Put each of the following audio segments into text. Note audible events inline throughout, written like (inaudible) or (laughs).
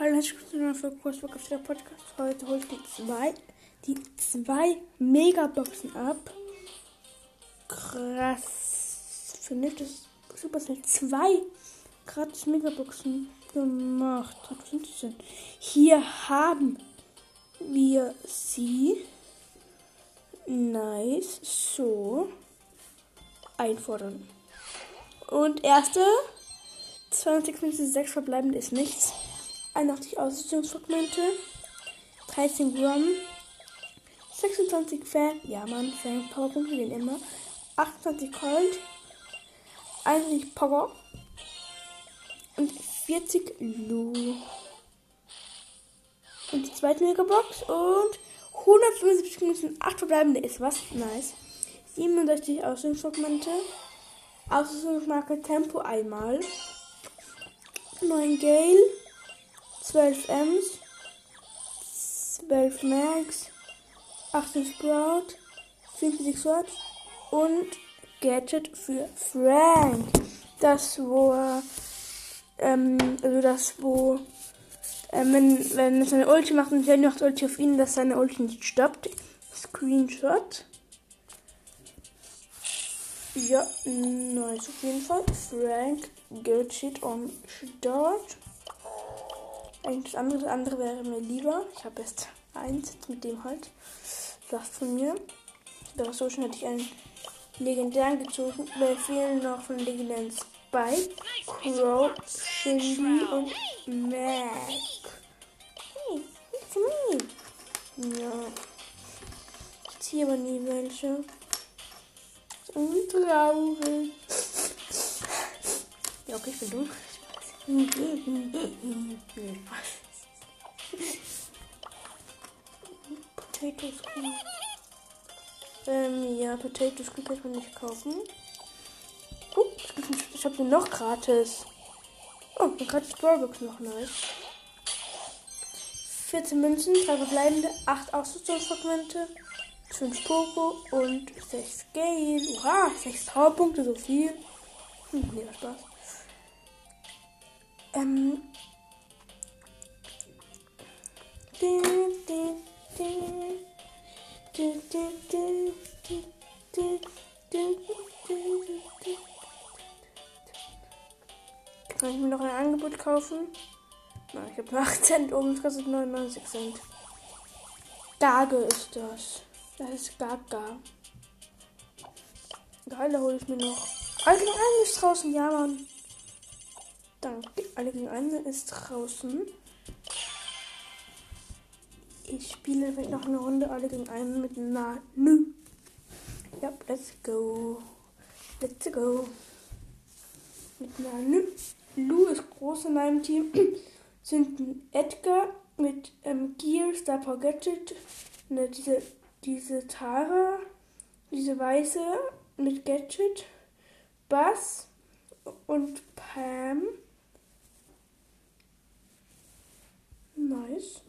Hallo, herzlich willkommen für auf der Podcast. Heute hole ich die zwei, die zwei Megaboxen ab. Krass. Finde ich das super schnell. Zwei gratis Megaboxen gemacht. Was sind das denn? Hier haben wir sie. Nice. So. Einfordern. Und erste 20 Minuten 6 verbleibende ist nichts. 81 Ausrüstungsfragmente. 13 Gramm. 26 Fan. Ja, Mann, Fan. Powerpunkte, den immer. 28 Cold. 21 Power. Und 40 Lu. Und die zweite Megabox. Und 175 Minuten 8 verbleibende ist was. Nice. 67 Ausrüstungsfragmente. Ausrüstungsmarke Tempo einmal. 9 Gale, 12 Ms, 12 Max, 18 Sprout, 50 Sword und Gadget für Frank. Das, wo ähm, also das, wo, ähm, wenn, wenn es seine Ulti macht und Jenny macht Ulti auf ihn, dass seine Ulti nicht stoppt. Screenshot. Ja, nice auf jeden Fall. Frank Gadget und Start. Eigentlich das andere, das andere wäre mir lieber. Ich habe erst eins mit dem halt. Last von mir. Da so schon hätte ich einen legendären gezogen. Wir fehlen noch von legendären Spike, Crow, Shindy und Mac. Hey, it's me. Ja. Ich ziehe aber nie welche. So traurig. Ja, okay, ich bin dumm. Potatoes. Ähm, ja, Potatoes kann man nicht kaufen. Oh, ich habe den noch gratis. Oh, eine gratis Brawlbox noch nice. 14 Münzen, 3 verbleibende, 8 Ausrüstungsfragmente, 5 Popo und 6 Gale. Oha, 6 Powerpunkte, so viel. Hm, nee, Spaß. Ähm. Kann ich mir noch ein Angebot kaufen? Na, ich habe 8 Cent oben, das kostet 99 Cent. Gage ist das. Das ist Gaga. Geil, da hole ich mir noch. Einen ist draußen, ja, Mann. Danke. Alle gegen einen ist draußen. Ich spiele vielleicht noch eine Runde alle gegen einen mit Nanu. Ja, let's go. Let's go. Mit Nanu. Lu ist groß in meinem Team. (clears throat) Sind Edgar mit ähm, Gear, Star Gadget, ne, diese, diese Tara, diese weiße mit Gadget, Bass und Pam. Nice.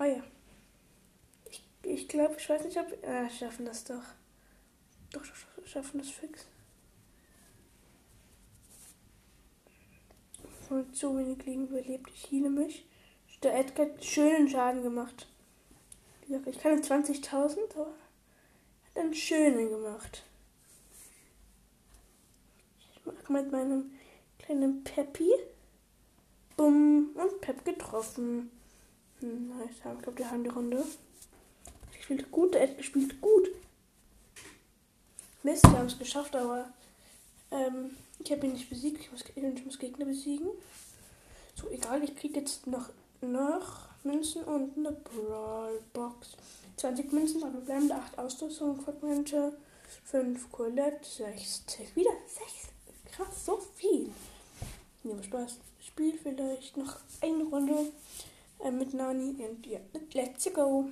Oh ja. Ich, ich glaube, ich weiß nicht, ob. Ah, schaffen das doch. Doch, schaffen das fix. Und so wenig Leben überlebt. Ich heile mich. Der Edgar hat schönen Schaden gemacht. Ich kann 20.000, aber hat einen schönen gemacht. Ich mag mit meinem kleinen Peppi. Bumm. Und Pep getroffen. Hm, nice. Ich glaube, die haben die Runde. Ich spielt gut. Edgar spielt gut. Mist, wir haben es geschafft, aber ähm, ich habe ihn nicht besiegt. Ich muss, ich muss Gegner besiegen. So, egal. Ich kriege jetzt noch, noch Münzen und eine Brawl Box. 20 Münzen, aber bleiben 8 Ausrüstungsfragmente, 5 Colette, 6 Tick. Wieder 6. Krass, so viel. Ja, Spaß. Spiel vielleicht noch eine Runde äh, mit Nani und ja, let's go.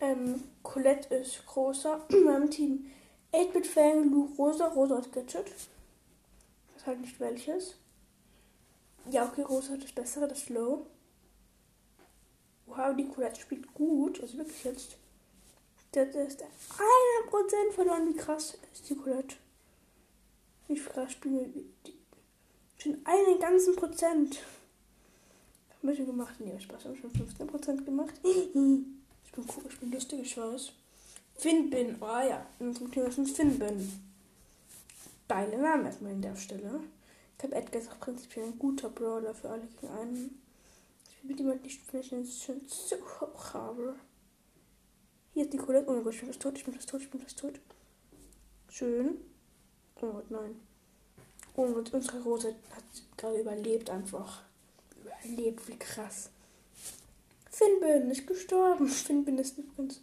Ähm, Colette ist großer. (clears throat) In meinem Team 8-Bit Fang, Lu, Rosa, Rosa hat Gadget. Ich weiß halt nicht welches. Ja, okay, Rosa hat das bessere, das Slow. Wow, die Colette spielt gut. Also wirklich jetzt. Das ist 100% verloren. Wie krass ist die Colette? Spielen wir? Schon einen ganzen Prozent. Haben wir schon gemacht? Nee, Spaß, haben schon 15 Prozent gemacht. (laughs) Ich bin cool, ich bin lustig, ich weiß. Finbin, oh ja, in unserem Team ist ein Finbin. Beile Namen erstmal in der Stelle. Ich glaube, Edgar ist auch prinzipiell ein guter Brawler für alle gegen einen. Ich will mit jemandem nicht sprechen, das ist schon zu hoch habe. Hier ist die Colette. Oh mein Gott, ich bin fast tot, ich bin fast tot, ich bin fast tot. Schön. Oh Gott, nein. Oh und unsere Rose hat gerade überlebt einfach. Überlebt, wie krass. Finbin ist gestorben. Finbin ist übrigens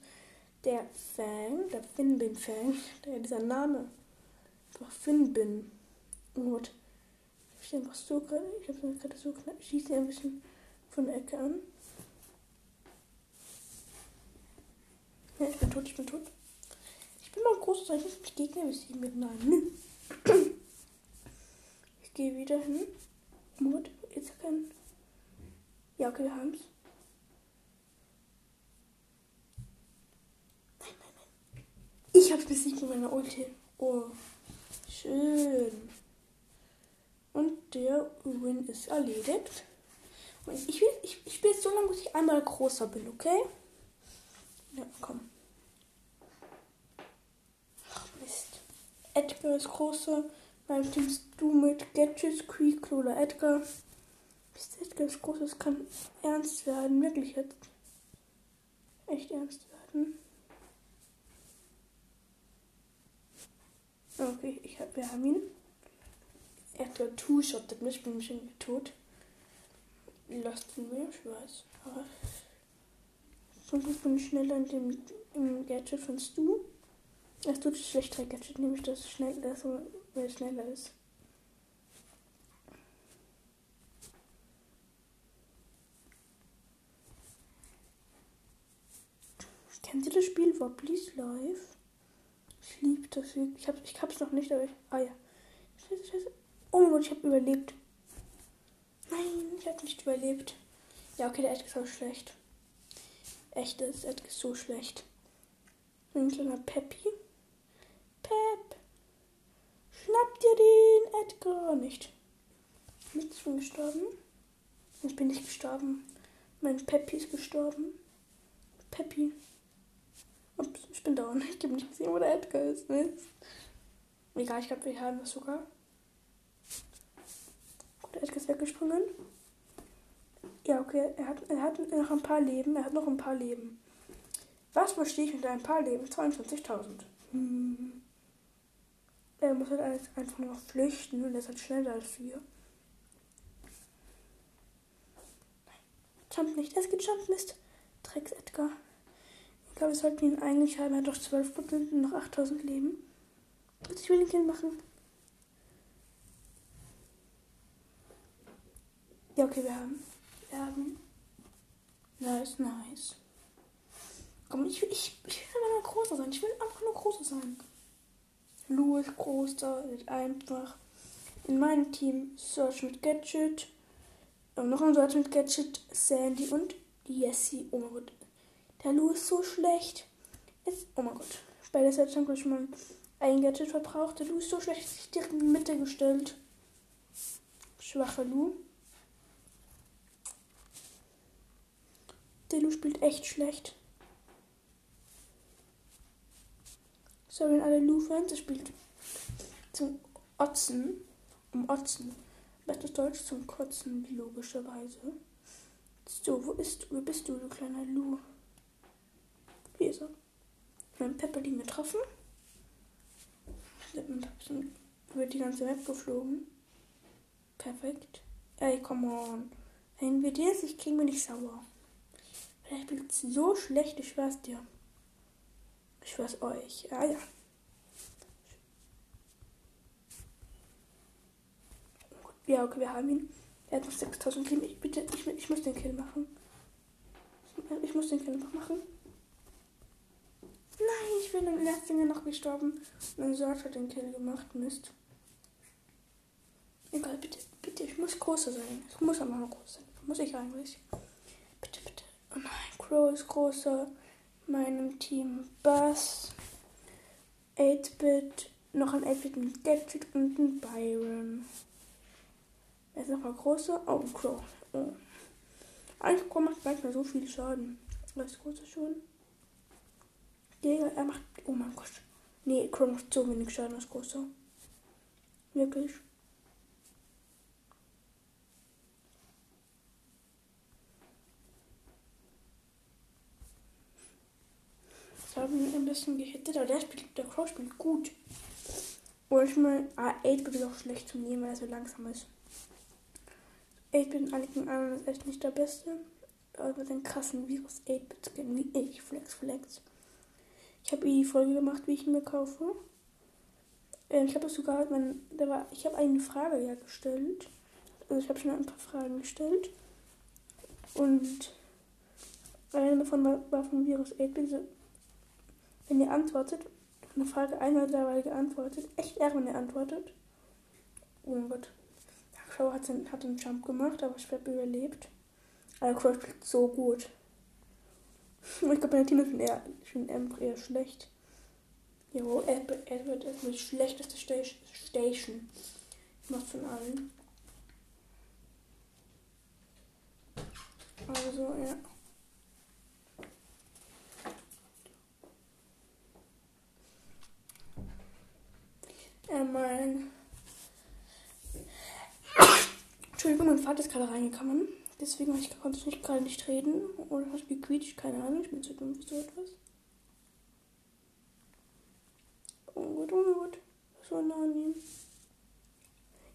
der Fang, der Finbin-Fang. Der, dieser Name. Einfach Finbin. Oh Gott. Ich einfach so gerade. Ich habe gerade so knapp. Ich schieße ein bisschen von der Ecke an. Ja, ich bin tot, ich bin tot. Bin mal groß, ich muss mich mit Nein. Ich gehe wieder hin. Mut, jetzt kann. Ja, okay, wir haben's. Nein, nein, nein. Ich hab's besiegt mit meiner Ulti. Oh, schön. Und der Win ist erledigt. Und ich, will, ich, ich spiele so lange, bis ich einmal großer bin, okay? Ja, komm. Ach, Mist. Edgar ist großer. Beim Team du mit Gadgets, Creek oder Edgar. Bis Edgar ist groß, es kann ernst werden. Wirklich jetzt. Echt ernst werden. Okay, ich hab, wir haben ihn. Ja two-shottet mich, bin mich irgendwie tot. Lasst ihn mir, ich weiß. Aber sonst bin ich schneller in dem im Gadget von Stu. Das tut schlechtere Gadget, nämlich das schnell, weil es schneller ist. Kennt ihr das Spiel Wobbly's Life? Ich liebe das. Ich, hab, ich hab's noch nicht, aber ich. Ah ja. Scheiße, scheiße. Oh mein Gott, ich hab überlebt. Nein, ich hab nicht überlebt. Ja, okay, der Edgar ist auch schlecht. Echt, das Edgar ist so schlecht. Ein kleiner Peppy. Pep. Schnapp dir den Edgar nicht. Ich bin gestorben. Ich bin nicht gestorben. Mein Peppy ist gestorben. Peppy. Ups, ich bin down. Ich habe nicht gesehen, wo der Edgar ist. Mist. Egal, ich glaube, wir haben das sogar. Gut, der Edgar ist weggesprungen. Ja, okay, er hat, er hat noch ein paar Leben. Er hat noch ein paar Leben. Was verstehe ich mit ein paar Leben? 22.000. Hm. Er muss halt einfach nur flüchten und er ist halt schneller als wir. Jump nicht, es geht Jump Mist. Drecks Edgar. Ich glaube, wir sollten ihn eigentlich haben. Er hat doch 12% und noch 8000 Leben. Ich will den Kill machen. Ja, okay, wir haben. Wir haben. Nice, nice. Komm, ich will, ich, ich will aber nur großer sein. Ich will einfach nur großer sein. Lou ist großer, wird einfach. In meinem Team Search mit Gadget. Ähm, noch ein Search mit Gadget, Sandy und Jessie. Oh mein Gott. Der Lou ist so schlecht. Ist, oh mein Gott. Bei der Search haben wir schon mal ein Gadget verbraucht. Der Lou ist so schlecht, sich direkt in die Mitte gestellt. Schwache Lou. Der Lou spielt echt schlecht. Sorry an alle Lu-Fans, es spielt zum Otzen, um Otzen. Bestes Deutsch zum Kotzen, logischerweise. So, wo ist? Wo bist du, du kleiner Lu? Hier ist er. Mein Pepperling getroffen. Wird die ganze Map geflogen. Perfekt. Ey, come on. Wenn wir das, ich kriege mir nicht sauer. Der spielt so schlecht, ich schwör's dir. Ich weiß euch. Ja, ja. Ja, okay, wir haben ihn. Er hat noch 6000 Leben. Ich, bitte, ich, ich muss den Kill machen. Ich muss den Kill noch machen. Nein, ich bin im letzten noch gestorben. Mein Sort hat den Kill gemacht. Mist. Egal, bitte, bitte, ich muss größer sein. Ich muss aber noch groß sein. Muss ich eigentlich. Bitte, bitte. Oh nein, Crow ist größer meinem Team Bass, 8-Bit, noch ein 8 mit Gadget und ein Byron. Er ist nochmal großer. Oh, Crow. Oh. Eigentlich Crow macht manchmal so viel Schaden. Was große schon? Digga, er macht. Oh mein Gott. Nee, Crow macht so wenig Schaden als großer. Wirklich. Habe ihn ein bisschen gehittet, aber der, spielt, der Crow spielt gut. Ich meine, ah, 8-Bit ist auch schlecht zu nehmen, weil er so langsam ist. 8-Bit in einigen anderen ist echt nicht der Beste. Aber mit den krassen Virus 8-Bit-Skin wie ich, Flex Flex. Ich habe die Folge gemacht, wie ich ihn mir kaufe. Ähm, ich habe sogar, mein, da war, ich habe eine Frage ja gestellt. Also ich habe schon ein paar Fragen gestellt. Und eine davon war, war vom Virus 8-Bit. Wenn ihr antwortet, eine Frage ein oder zwei geantwortet. Echt eher, wenn er antwortet. Oh mein Gott. Crow hat, den, hat einen Jump gemacht, aber ich habe überlebt. Aber Crow spielt so gut. (laughs) Ich glaube, mein Team ist eher, schon eher schlecht. Jo, Edward ist die schlechteste Station. Macht von allen. Also, ja. Äh, mein. Entschuldigung, mein Vater ist gerade reingekommen. Deswegen ich, konnte ich gerade nicht reden. Oder hat gequietscht, keine Ahnung. Ich bin zu dumm für so etwas. Oh gut, oh gut. So ihm.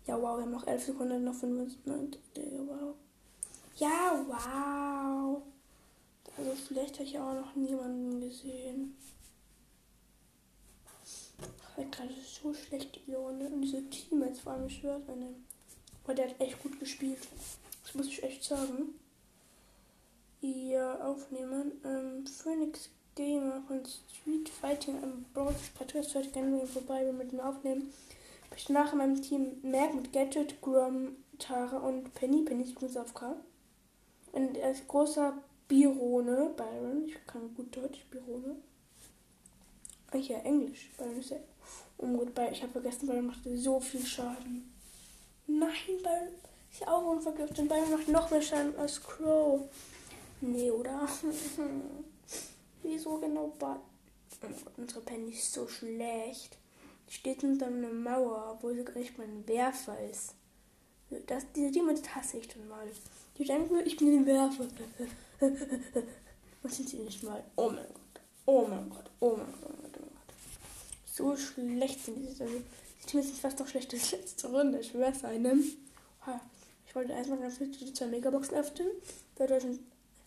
Ja, wow, wir haben noch 11 Sekunden, noch 95. Wow. Ja, wow. Also vielleicht habe ich auch noch niemanden gesehen. Ich habe gerade so schlecht die Laune. Und diese Teammates vor allem, ich schwöre, meine. Aber der hat echt gut gespielt. Das muss ich echt sagen. Ja, aufnehmen. Ähm, Phoenix Gamer von Street Fighting am Bronze Podcast heute gerne vorbei wenn wir mit dem aufnehmen. Ich möchte nachher meinem Team Merk mit Gadget, Grom, Tara und Penny. Penny ist übrigens auf K. Und ist großer Birone, Byron. Ich kann gut Deutsch, Birone. Ach ja, Englisch. Byron ist ja ungut. Byron, ich habe vergessen, Byron macht so viel Schaden. Nein, Byron ist ja auch unvergiftet. Byron macht noch mehr Schaden als Crow. Nee, oder? (laughs) Wieso genau bei. Oh Gott, unsere Penny ist so schlecht. Die steht hinter einer Mauer, obwohl sie gar nicht mal ein Werfer ist. Das, diese Demons hasse ich dann mal. Die denken, ich bin ein Werfer. (laughs) Was sind sie nicht mal? Oh mein Gott. Oh mein Gott. Oh mein Gott. Oh mein Gott. Oh mein Gott. So schlecht sind diese. Also, Teams sind fast noch schlechter als letzte Runde. Ich schwör's einem. Ich wollte erstmal ganz kurz die zwei Megaboxen öffnen. Dadurch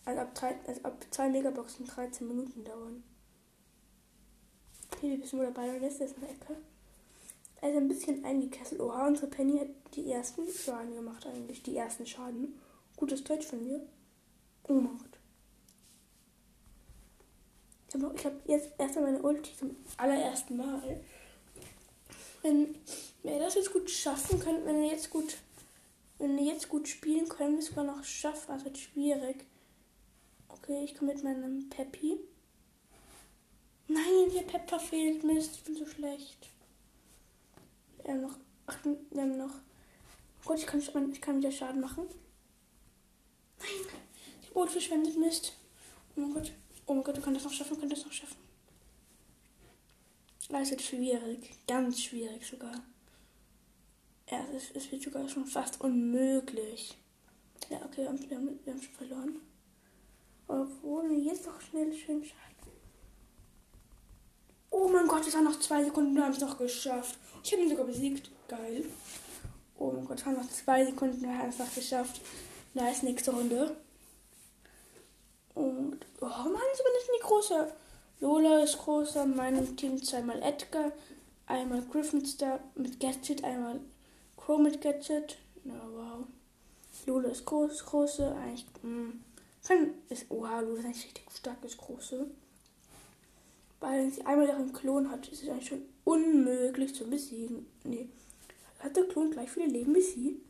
also ab, drei, also ab zwei Megaboxen 13 Minuten dauern. Hier, wir wissen, wo der Ball ist. Ist der Ecke. Also ein bisschen eingekesselt. Oha, unsere Penny hat die ersten Schaden gemacht eigentlich. Die ersten Schaden. Gutes Deutsch von mir. Oh mein Gott. Ich habe hab jetzt erst einmal meine Ulti zum allerersten Mal. Wenn wir das jetzt gut schaffen können, wenn wir jetzt gut, wenn wir jetzt gut spielen, können wir sogar noch schaffen. Also schwierig. Okay, ich komme mit meinem Peppi. Nein, der Pepper fehlt. Mist, ich bin so schlecht. Wir haben noch. Ach, wir haben noch. Gott, ich kann, ich kann wieder Schaden machen. Nein, ich habe verschwendet. Mist. Oh mein Gott. Oh mein Gott, du kannst das noch schaffen, du kannst das noch schaffen. Das ist schwierig. Ganz schwierig sogar. Ja, es, ist, es wird sogar schon fast unmöglich. Ja, okay, wir haben, wir haben, wir haben schon verloren. Obwohl, jetzt doch schnell schön schaden. Oh mein Gott, es waren noch zwei Sekunden, wir haben es noch geschafft. Ich habe ihn sogar besiegt. Geil. Oh mein Gott, es waren noch zwei Sekunden, wir haben es noch geschafft. Nice, nächste Runde. Und, oh Mann, so bin ich in die große. Lola ist großer, mein Team zweimal Edgar, einmal Griffin mit Gadget, einmal Crow mit Gadget. Na wow. Lola ist groß, große, eigentlich, mh. Kann ist. Oha, du bist eigentlich richtig starkes Große. Weil sie einmal ihren Klon hat, ist es eigentlich schon unmöglich zu besiegen. Nee. Hat der Klon gleich viele Leben wie sie?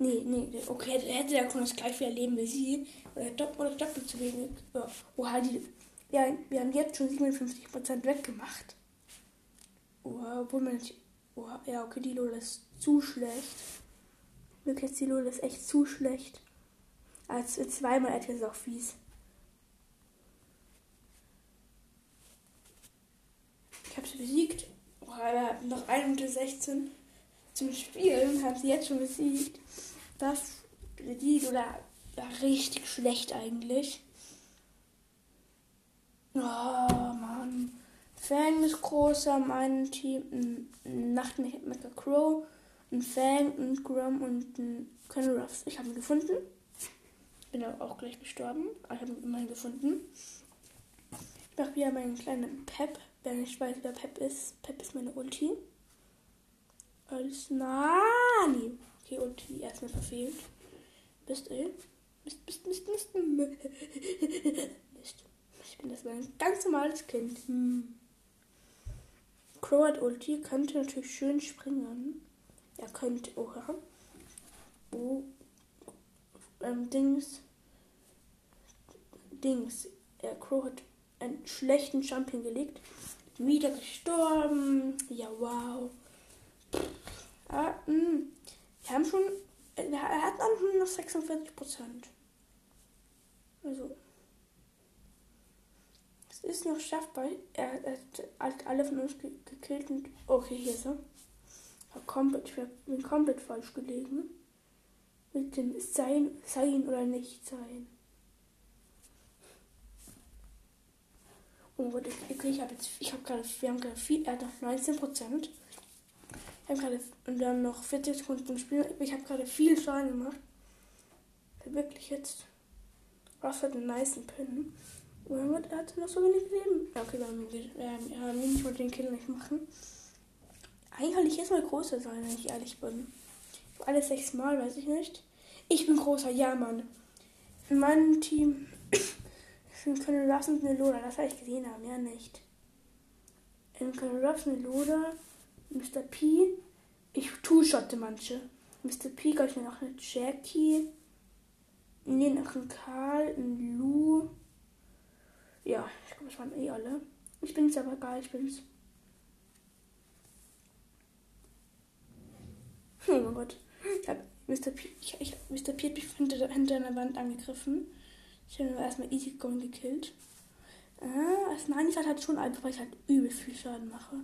Nee, nee. Okay, hätte der Klon das gleich viele Leben wie sie. Oder doppelt, doppelt zu wenig. Ja. Oha, die. Ja, wir haben jetzt schon 57% weggemacht. Wow, obwohl man nicht. Wow, ja, okay, die Lola ist zu schlecht. Wirklich, die Lola ist echt zu schlecht. Als zweimal Edgar ist auch fies. Ich habe sie besiegt. Oh, noch 1 Minute 16 zum Spielen haben sie jetzt schon besiegt. Das die oder war richtig schlecht eigentlich. Oh Mann. Fang ist großer, mein Team. Nacht mit Mecha Crow, ein Fang, ein Grum und ein Colonel Ruffs. Ich habe ihn gefunden. Bin aber auch gleich gestorben. Aber ich habe ihn immerhin gefunden. Ich mache wieder meinen kleinen Pep. Wer nicht weiß, wer Pep ist. Pep ist meine Ulti. Als Nani. Okay, Ulti erstmal verfehlt. Bist du? Mist, Mist, Mist, Mist. Mist. Ich bin das ein ganz normales Kind. Hm. Crow hat Ulti, könnte natürlich schön springen. Er könnte, oha. Oh. Ähm, Dings. Dings. Er Crow hat einen schlechten Jump hingelegt. Wieder gestorben. Ja, wow. Ah, mh. Wir haben schon. Er hat noch 46 Prozent. Also. Es ist noch schaffbar. Er, hat alle von uns ge gekillt und. Okay, hier ist er. Komplett, ich bin komplett falsch gelegen. Mit dem Sein, Sein oder nicht Sein. Oh Gott, ich, ich habe jetzt, ich habe gerade, wir haben gerade viel, er hat noch 19 Prozent. Wir haben gerade, wir haben noch 40 Sekunden zum Spiel. Ich habe gerade viel Schaden gemacht. Wirklich jetzt. Was hat einen nice Pin? Er hat noch so wenig Leben. Ja, okay, wir haben, wir haben nicht mal den Kill nicht machen. Eigentlich will ich jetzt mal größer sein, wenn ich ehrlich bin. Alle sechs Mal, weiß ich nicht. Ich bin großer, ja, Mann. In meinem Team (coughs) sind Colonel Ruffs und eine Loda. Das habe ich gesehen, aber mehr nicht. In Colonel Ruffs eine Loda, Mr. P. Ich two-shotte manche. Mr. P, glaube ich, noch eine Jackie. Nee, noch ein Karl, ein Lou. Ja, ich glaube, das waren eh alle. Ich bin's aber egal, ich bin's. Oh mein Gott. Ich habe Mr. P, ich, ich, Mr. P hat mich hinter, hinter einer Wand angegriffen. Ich habe ihn erstmal easy going gekillt. Ah, als nein, ich halt schon einfach, weil ich halt übel viel Schaden mache.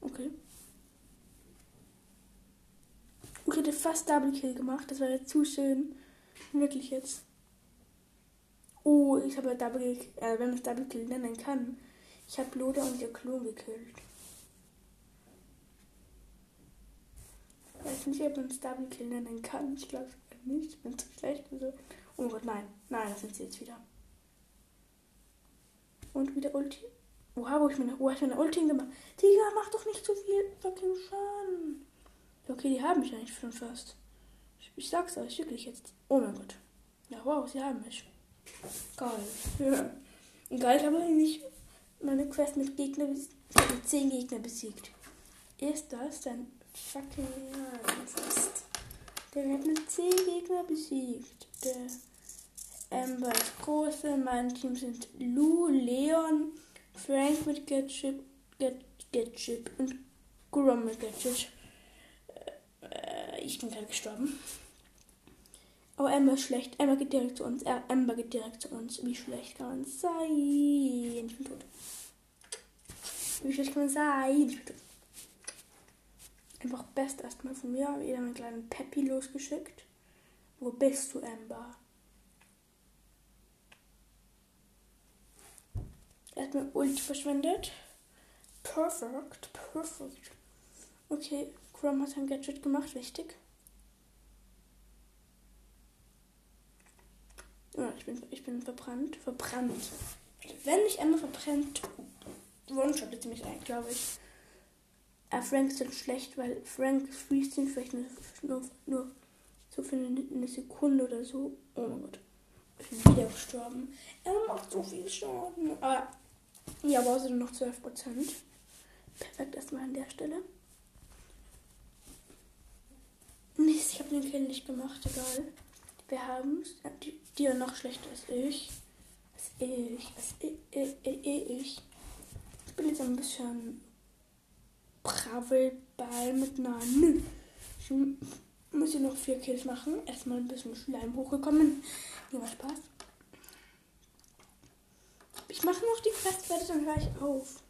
Okay. Okay, der fast Double Kill gemacht. Das war jetzt zu schön. Wirklich jetzt. Oh, ich habe Double äh, wenn man es Double Kill nennen kann. Ich habe Loda und ihr Klon gekillt. Ich weiß nicht, ob man es Double Kill nennen kann. Ich glaube nicht. Ich bin zu schlecht. Also. Oh Gott, nein. Nein, das sind sie jetzt wieder. Und wieder Ulti. Oha, wo ich meine, wo ich meine Ulti gemacht? Digga, mach doch nicht zu viel fucking Schaden. Okay, die haben mich eigentlich schon fast. Ich, ich sag's euch wirklich jetzt. Oh mein Gott. Ja, wow, sie haben mich. Geil. Ja. (laughs) Geil, aber nicht meine Quest mit Gegner mit 10 Gegner besiegt. Ist das dann fucking ernst? Der hat mit 10 Gegner besiegt. Der Amber ist große. Mein Team sind Lou, Leon, Frank mit Gadget, Gadget und Grom mit Gadget. Äh, ich bin gerade gestorben. Aber Emma ist schlecht. Emma geht direkt zu uns. Emma geht direkt zu uns. Wie schlecht kann man sein? Ich bin tot. Wie schlecht kann man sein? Ich bin tot. Einfach best erstmal von mir. Wieder einen kleinen Peppy losgeschickt. Wo bist du, Amber? Erstmal Ulti verschwendet. Perfekt, perfekt. Okay, Chrome hat ein Gadget gemacht, wichtig. Ja, ich bin, ich bin verbrannt. Verbrannt. Wenn ich einmal verbrennt, one-shottet sie mich ein, glaube ich. Äh, Frank ist dann schlecht, weil Frank freest ihn vielleicht nur, nur, nur so für eine, eine, Sekunde oder so. Oh mein Gott. Ich bin wieder gestorben. Er macht so viel Schaden. Aber ja, aber sind noch 12%. Perfekt erstmal an der Stelle. Mist, ich habe den Kill nicht gemacht, egal. Wir haben die, die noch schlechter als ich. Was ich? Was ich? ich? Ich bin jetzt ein bisschen Bravelball mit Namen. Ich muss hier noch vier Kills machen. Erstmal ein bisschen Schleim hochgekommen. Macht Spaß. Ich mache noch die Quest fertig, dann höre ich auf.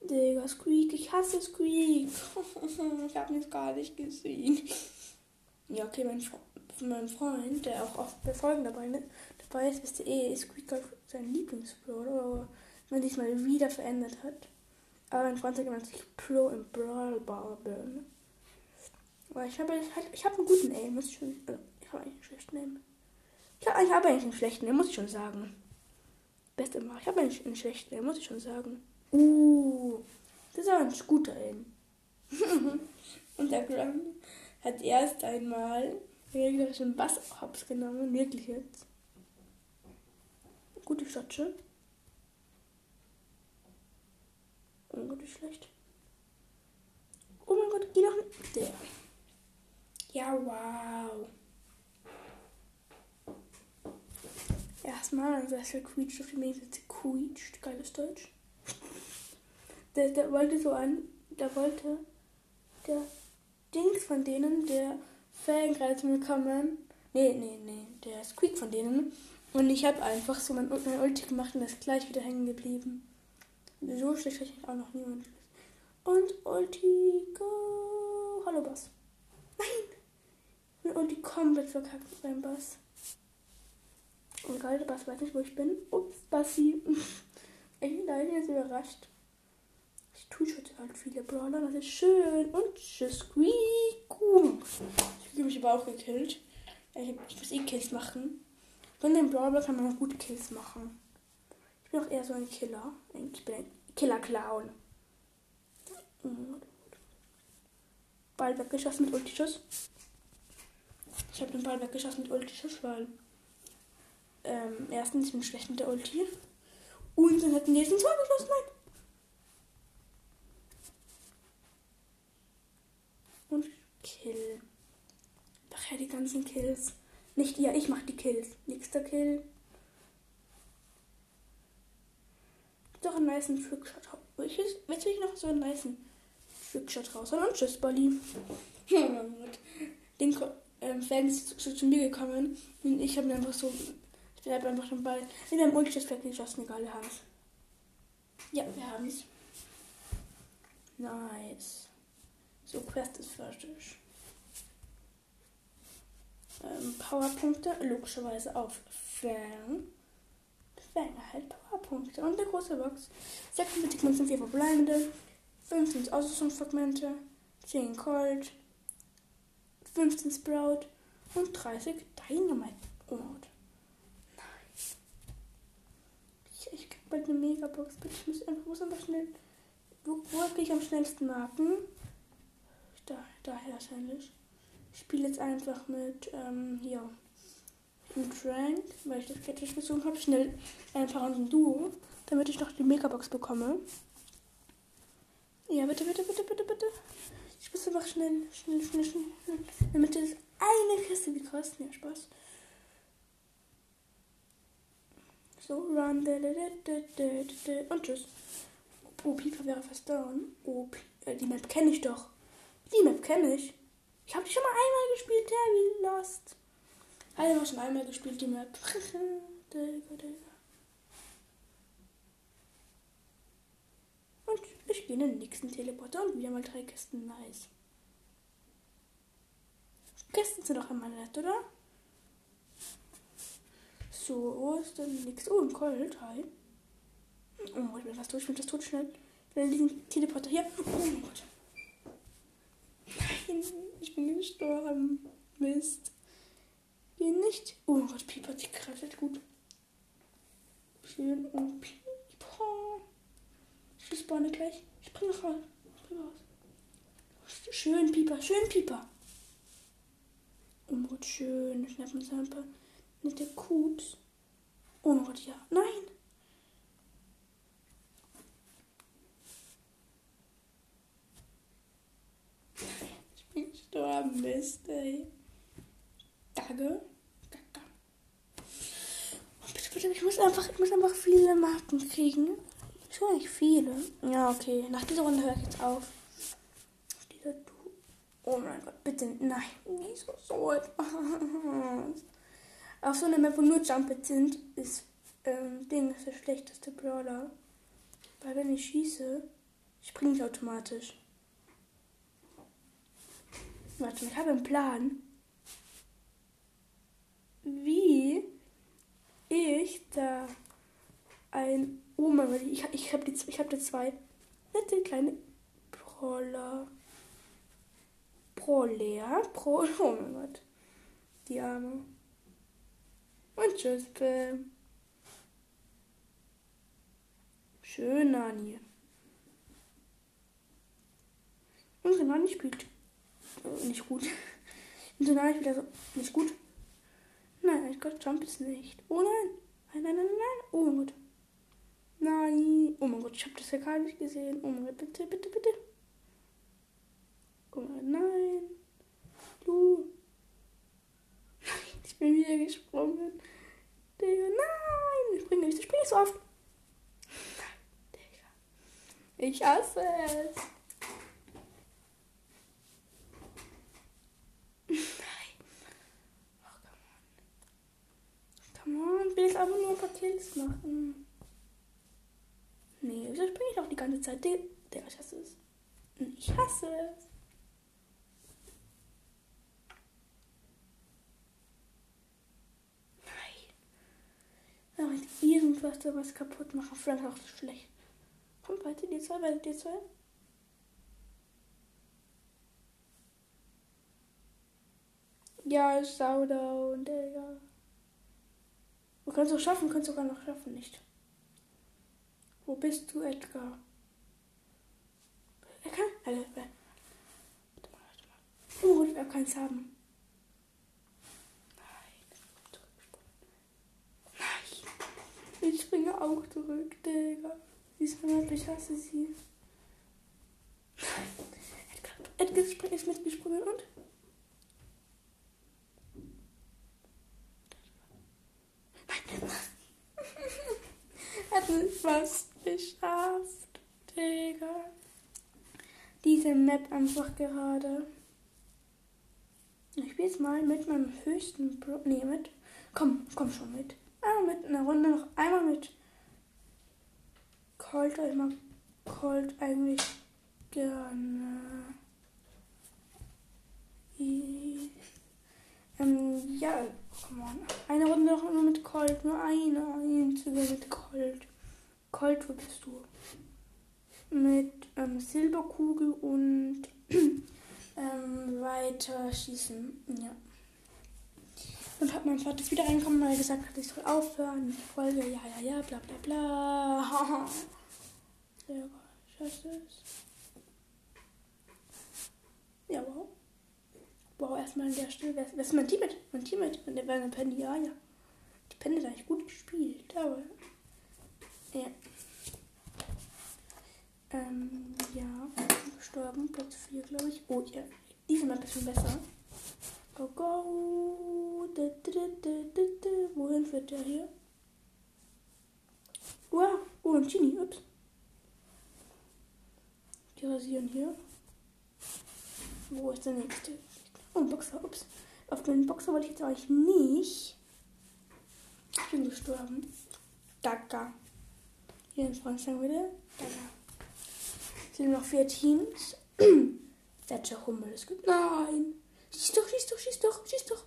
Digga, Squeak, ich hasse Squeak. (laughs) ich habe ihn gar nicht gesehen. Ja, okay, mein, mein Freund, der auch oft bei Folgen dabei, ne, dabei ist, wisst ihr eh, Squeak halt sein Lieblingsbrawler, aber man diesmal wieder verändert hat. Aber mein Freund sagt immer, ich Pro im Brawl bin. Aber ich habe ich hab einen guten Aim, muss ich schon. Also, ich habe eigentlich einen schlechten Aim. Ich habe, habe eigentlich einen schlechten Aim, muss ich schon sagen. Beste immer. Ich habe eigentlich einen schlechten Aim, muss ich schon sagen. Uh, das ist aber ein guter Aim. (laughs) Und der Graham hat erst einmal reglerischen Bass hops genommen, wirklich jetzt. Gute Schotsche. Oh Gott, wie schlecht. Oh mein Gott, geh noch nicht. Der. Ja, wow. Erstmal, das quietscht auf die Mäße quietscht. Geiles Deutsch. Der, der wollte so an, der wollte der Dings von denen, der Fan gerade zu mir kommen. Nee, nee, nee, der Squeak von denen. Und ich habe einfach so mein, mein Ulti gemacht und ist gleich wieder hängen geblieben. So schlecht habe ich auch noch niemand. Und Ulti, go. Hallo Bass. Nein! Mein Ulti komplett verkackt beim Bass. Und gerade Bass weiß nicht, wo ich bin. Ups, Bassi. (laughs) ich bin leider jetzt überrascht. Ich tue schon halt viele Brawler, das ist schön. Und tschüss, Squeak. Ich habe mich aber auch gekillt. Ich, muss eh Kills machen. Von den Brawler kann man noch gute Kills machen bin auch eher so ein Killer. Ich bin ein Killer-Clown. Ball weggeschossen mit Ultischuss. Ich habe den Ball weggeschossen mit Ultischuss, weil ähm, erstens bin ich schlecht mit der Ulti. Und dann hätten die jetzt ein Tor geschossen. Nein. Und Kill. Ach ja, die ganzen Kills. Nicht ihr, ich mach die Kills. Nächster Kill. doch einen nice Trickshot. Ich will ich noch so einen nice Trickshot raus. Und tschüss, Bolli. (laughs) Den ähm, Fan ist zu, zu, mir gekommen und ich habe mir einfach so. Ich bin einfach den Ball in einem Ulti weggeschossen, egal, wir haben es. Ja, wir haben es. Nice. So, Quest ist fertig. Ähm, Powerpunkte logischerweise auf Fang. Fang erhält Powerpunkte und eine große Box. 46 Münzen, 4 verbleibende, 15 Ausrüstungsfragmente, 10 Colt, 15 Sprout und 30 Dynamite. Oh Nice. Ich, ich krieg bald eine Megabox. Bitte, ich muss einfach, muss einfach schnell. Wo, wo kann ich am schnellsten marken? Da, daher wahrscheinlich. Ich spiele jetzt einfach mit, ähm, hier einen Trank, weil ich das Catfish gezogen habe, schnell einfach ein Duo, damit ich noch die Megabox bekomme. Ja, bitte, bitte, bitte, bitte, bitte. Ich muss einfach schnell, schnell, schnell, schnell, damit das eine Kiste, wie krass, ja, Spaß. So, run, und tschüss. Oh, wäre fast down. Oh, die Map kenne ich doch. Die Map kenne ich. Ich habe die schon mal einmal gespielt, wie Lost. Alle haben schon einmal gespielt, die Map. (laughs) Und ich gehe in den nächsten Teleporter und wieder mal drei Kisten. Nice. Kisten sind doch immer nett, oder? So, wo ist denn nichts? Oh, ein. Hi. Oh, ich bin fast tot. Ich bin fast tot. Schnell. Schnell diesen Teleporter hier. Oh mein Gott. Nein, ich bin gestorben. Mist. Den nicht. Oh Gott, Pieper, die kratzt gut. Schön und Pieper. Ich spawne gleich. Ich bringe raus. Ich bringe raus. Schön, Pieper, schön, Pieper. Oh mein Gott, schön. Ich schnapp paar nette Kuts. Oh mein Gott, ja. Nein. Ich bin gestorben, Mist, ey. Danke. glaube, ich muss einfach, ich muss einfach viele Marken kriegen. Schon eigentlich viele. Ja, okay. Nach dieser Runde höre ich jetzt auf. Oh mein Gott, bitte. Nein. Wieso so etwas? Auf so einer Map, wo nur Jumpets sind, ist ähm, Ding ist der schlechteste Brawler. Weil wenn ich schieße, springe ich automatisch. Warte, ich habe einen Plan. Wie ich da ein. Oh mein Gott, ich, ich habe ich hab da zwei nette kleine Brawler. Brawler? Pro. (laughs) Oh mein Gott. Die Arme. Und tschüss, Bam. Schön, Nani. Unsere Nani spielt äh, nicht gut. (laughs) Unsere Nani spielt also nicht gut. Nein, ich Gott, Jump ist nicht. Oh nein. Nein, nein, nein, nein. Oh mein Gott. Nein. Oh mein Gott, ich habe das ja gar nicht gesehen. Oh mein Gott, bitte, bitte, bitte. Oh Gott, nein. Du. Nein, bin wieder gesprungen. Digga, nein. Ich springe nicht, ich springe so oft. Ich hasse es. Nein. Oh, will aber nur ein paar Kills machen. Nee, wieso springe ich auch die ganze Zeit? Der, ich hasse es. Ich hasse es. Nein. Aber irgendwas da was kaputt machen, vielleicht auch so schlecht. Komm, weiter die zwei, weiter die zwei. Ja, Showdown, Digga. Du kannst auch schaffen, kannst sogar noch schaffen, nicht? Wo bist du, Edgar? Er kann. Warte. Warte mal, warte mal. Oh, er kann es haben. Nein, Nein. Ich springe auch zurück, Digga. Diese Map, ich hasse sie. Edgar, ist mitgesprungen und. Hat es fast geschafft, Digga. Diese Map einfach gerade. Ich spiele jetzt mal mit meinem höchsten Bro. Nee, mit. Komm, komm schon mit. Ah, mit einer Runde noch einmal mit Colt, ich mag Colt eigentlich gerne. Ähm, ja, come on. Eine Runde noch nur mit Colt, nur eine einzige mit Colt. Colt, wo bist du? Mit ähm, Silberkugel und (clears throat) ähm, weiter schießen. Ja. Und hat mein Vater wieder reinkommen, weil er gesagt hat, ich soll aufhören. Folge, ja, ja, ja, bla bla bla. (laughs) Geil. Scheiße. Ja, wow. Wow, erstmal an der Stelle. Wer, wer ist mein Teammate? Mein Teammate. Und der war eine Penny. Ja, ja. Die Penny hat eigentlich gut gespielt, aber. Ja. Ähm, ja. Gestorben. Platz 4, glaube ich. Oh, ja. Diese Map ist viel besser. Go, go. Da, da, da. Wohin führt der hier? Wow. Oh, ein Genie. Ups. Die rasieren hier. Wo ist der nächste? Oh, ein Boxer. Ups. Auf den Boxer wollte ich jetzt eigentlich nicht. Ich bin gestorben. Daga. Hier in Frankreich wieder. Daga. Es sind noch vier Teams. (clears throat) Thatcher Hummel ist gut. Nein. Schieß doch, schieß doch, schieß doch, schieß doch.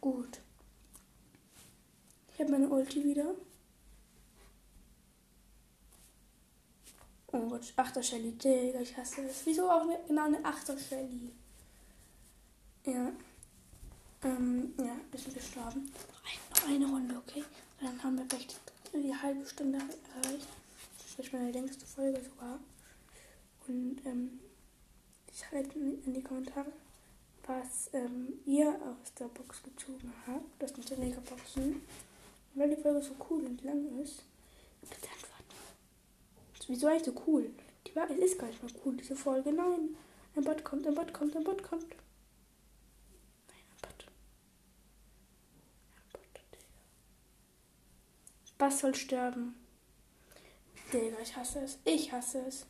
Gut. Ich habe meine Ulti wieder. Oh Gott, Achter Shelly, Digga, ich hasse es. Wieso auch genau eine Achter Shelly? Ja. Ähm, ja, wir sind gestorben. Noch, eine Runde, okay? Und dann haben wir vielleicht die halbe Stunde erreicht. Das ist meine längste Folge sogar. Und, ähm, schreibt in die Kommentare, was ähm, ihr aus der Box gezogen habt. Das sind die Megaboxen. Und weil die Folge so cool und lang ist, bitte Wieso eigentlich so cool? Die war, es ist gar nicht mal cool, diese Folge. Nein. Ein Bot kommt, ein Bot kommt, ein Bot kommt. Nein, ein Bot. Ein Bot, Digga. Was soll sterben? Digga, ich hasse es. Ich hasse es.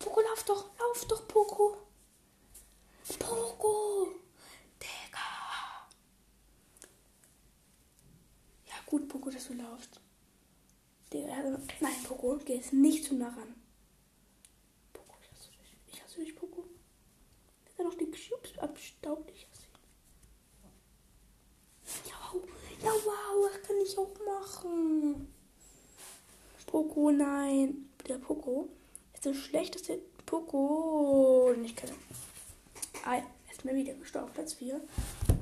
Poco, lauf doch. Lauf doch, Poco. Poco. Digga. Ja, gut, Poco, dass du laufst. Digga, also, nein, Poco, geh jetzt nicht zu nah ran. Poco, ich hasse dich. Ich hasse dich, Poco. Kann noch die Cubes abstaubt. Ich hasse ihn. Ja, wow. Ja, wow, das kann ich auch machen. Poco, nein. Der Poco ist der schlechteste Poco, den ich kenne. Ah, er ist mir wieder gestorben, Platz 4.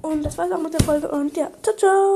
Und das war's auch mit der Folge. Und ja, ciao, ciao.